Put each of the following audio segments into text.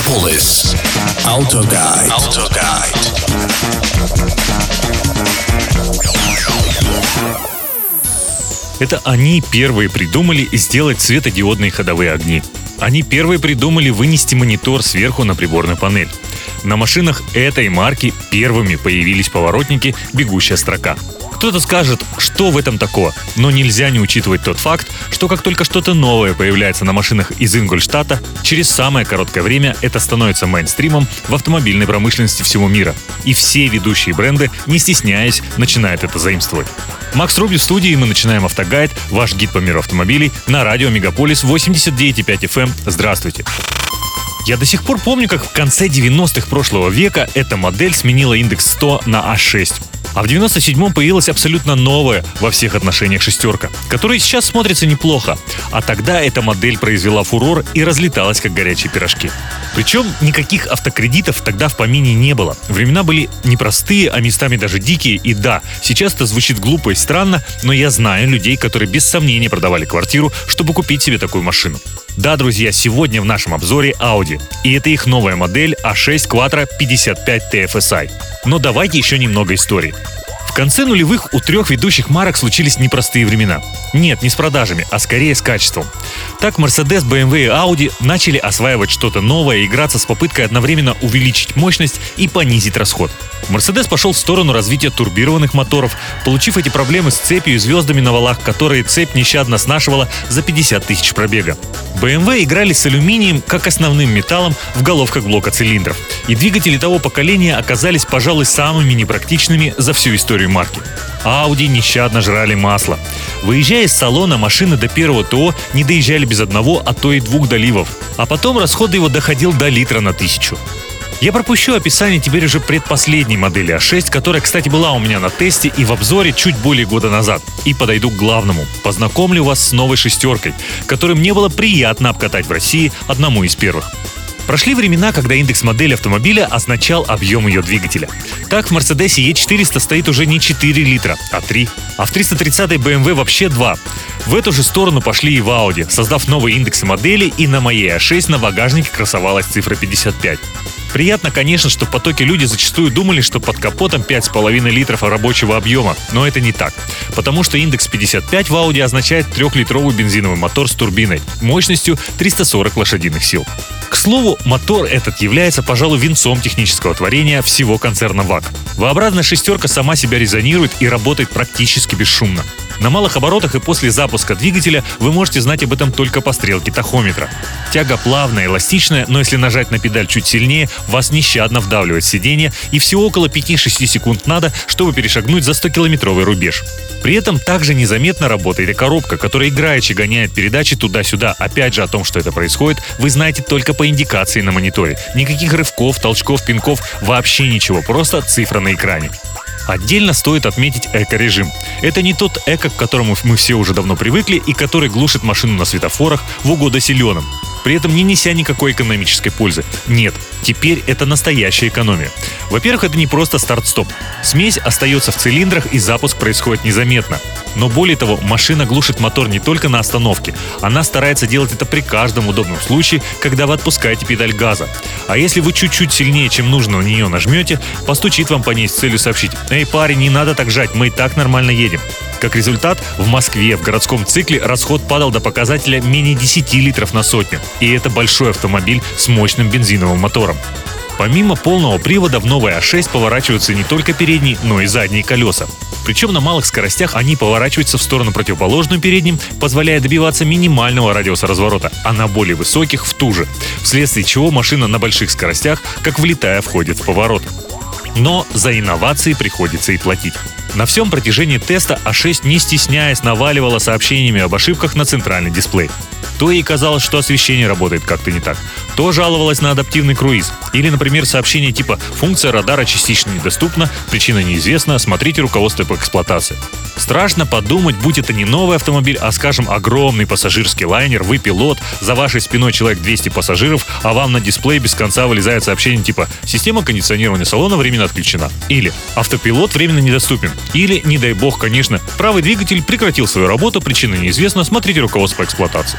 Megapolis. Autoguide. Autoguide. Это они первые придумали сделать светодиодные ходовые огни. Они первые придумали вынести монитор сверху на приборную панель. На машинах этой марки первыми появились поворотники «Бегущая строка». Кто-то скажет, что в этом такого, но нельзя не учитывать тот факт, что как только что-то новое появляется на машинах из Ингольштата, через самое короткое время это становится мейнстримом в автомобильной промышленности всего мира. И все ведущие бренды, не стесняясь, начинают это заимствовать. Макс Руби в студии, мы начинаем автогайд, ваш гид по миру автомобилей, на радио Мегаполис 89,5 FM. Эм. Здравствуйте. Я до сих пор помню, как в конце 90-х прошлого века эта модель сменила индекс 100 на А6. А в 97-м появилась абсолютно новая во всех отношениях шестерка, которая сейчас смотрится неплохо. А тогда эта модель произвела фурор и разлеталась как горячие пирожки. Причем никаких автокредитов тогда в помине не было. Времена были непростые, а местами даже дикие. И да, сейчас это звучит глупо и странно, но я знаю людей, которые без сомнения продавали квартиру, чтобы купить себе такую машину. Да, друзья, сегодня в нашем обзоре Audi. И это их новая модель A6 Quattro 55 TFSI. Но давайте еще немного истории. В конце нулевых у трех ведущих марок случились непростые времена. Нет, не с продажами, а скорее с качеством. Так Mercedes, BMW и Audi начали осваивать что-то новое и играться с попыткой одновременно увеличить мощность и понизить расход. Mercedes пошел в сторону развития турбированных моторов, получив эти проблемы с цепью и звездами на валах, которые цепь нещадно снашивала за 50 тысяч пробега. BMW играли с алюминием как основным металлом в головках блока цилиндров. И двигатели того поколения оказались, пожалуй, самыми непрактичными за всю историю марки. Audi нещадно жрали масло. Выезжая из салона, машины до первого ТО не доезжали без одного, а то и двух доливов. А потом расход его доходил до литра на тысячу. Я пропущу описание теперь уже предпоследней модели А6, которая, кстати, была у меня на тесте и в обзоре чуть более года назад. И подойду к главному. Познакомлю вас с новой шестеркой, которую мне было приятно обкатать в России одному из первых. Прошли времена, когда индекс модели автомобиля означал объем ее двигателя. Так в Mercedes E400 стоит уже не 4 литра, а 3. А в 330 BMW вообще 2. В эту же сторону пошли и в Audi, создав новые индексы модели, и на моей A6 на багажнике красовалась цифра 55. Приятно, конечно, что в потоке люди зачастую думали, что под капотом 5,5 литров рабочего объема, но это не так. Потому что индекс 55 в Audi означает трехлитровый бензиновый мотор с турбиной мощностью 340 лошадиных сил. К слову, мотор этот является, пожалуй, венцом технического творения всего концерна ВАК. V-образная шестерка сама себя резонирует и работает практически бесшумно. На малых оборотах и после запуска двигателя вы можете знать об этом только по стрелке тахометра. Тяга плавная, эластичная, но если нажать на педаль чуть сильнее, вас нещадно вдавливает сиденье, и всего около 5-6 секунд надо, чтобы перешагнуть за 100-километровый рубеж. При этом также незаметно работает и коробка, которая играючи гоняет передачи туда-сюда. Опять же о том, что это происходит, вы знаете только по индикации на мониторе. Никаких рывков, толчков, пинков, вообще ничего, просто цифра на экране. Отдельно стоит отметить эко-режим. Это не тот эко, к которому мы все уже давно привыкли и который глушит машину на светофорах в угоду зеленым при этом не неся никакой экономической пользы. Нет, теперь это настоящая экономия. Во-первых, это не просто старт-стоп. Смесь остается в цилиндрах и запуск происходит незаметно. Но более того, машина глушит мотор не только на остановке. Она старается делать это при каждом удобном случае, когда вы отпускаете педаль газа. А если вы чуть-чуть сильнее, чем нужно на нее нажмете, постучит вам по ней с целью сообщить «Эй, парень, не надо так жать, мы и так нормально едем». Как результат, в Москве в городском цикле расход падал до показателя менее 10 литров на сотню. И это большой автомобиль с мощным бензиновым мотором. Помимо полного привода в новой А6 поворачиваются не только передние, но и задние колеса. Причем на малых скоростях они поворачиваются в сторону противоположную передним, позволяя добиваться минимального радиуса разворота, а на более высоких в ту же, вследствие чего машина на больших скоростях, как влетая, входит в поворот. Но за инновации приходится и платить. На всем протяжении теста А6 не стесняясь наваливала сообщениями об ошибках на центральный дисплей. То ей казалось, что освещение работает как-то не так, то жаловалась на адаптивный круиз. Или, например, сообщение типа «Функция радара частично недоступна, причина неизвестна, смотрите руководство по эксплуатации». Страшно подумать, будь это не новый автомобиль, а, скажем, огромный пассажирский лайнер, вы пилот, за вашей спиной человек 200 пассажиров, а вам на дисплей без конца вылезает сообщение типа «Система кондиционирования салона временно отключена». Или «Автопилот временно недоступен». Или, не дай бог, конечно, правый двигатель прекратил свою работу, причина неизвестна, смотрите руководство по эксплуатации.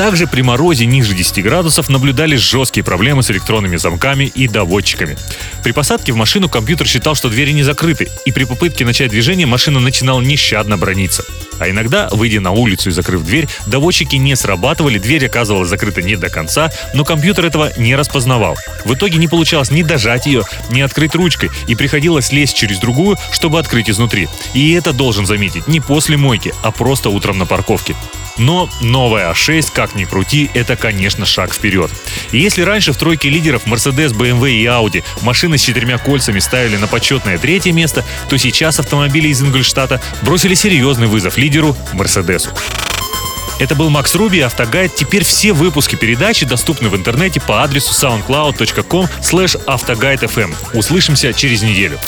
Также при морозе ниже 10 градусов наблюдались жесткие проблемы с электронными замками и доводчиками. При посадке в машину компьютер считал, что двери не закрыты, и при попытке начать движение машина начинала нещадно брониться. А иногда, выйдя на улицу и закрыв дверь, доводчики не срабатывали, дверь оказывалась закрыта не до конца, но компьютер этого не распознавал. В итоге не получалось ни дожать ее, ни открыть ручкой, и приходилось лезть через другую, чтобы открыть изнутри. И это должен заметить не после мойки, а просто утром на парковке. Но новая А6, как ни крути, это, конечно, шаг вперед. И если раньше в тройке лидеров Mercedes, BMW и Audi машины с четырьмя кольцами ставили на почетное третье место, то сейчас автомобили из Ингольштата бросили серьезный вызов лидеру Мерседесу. Это был Макс Руби, Автогайд. Теперь все выпуски передачи доступны в интернете по адресу soundcloud.com slash автогайдфм. Услышимся через неделю.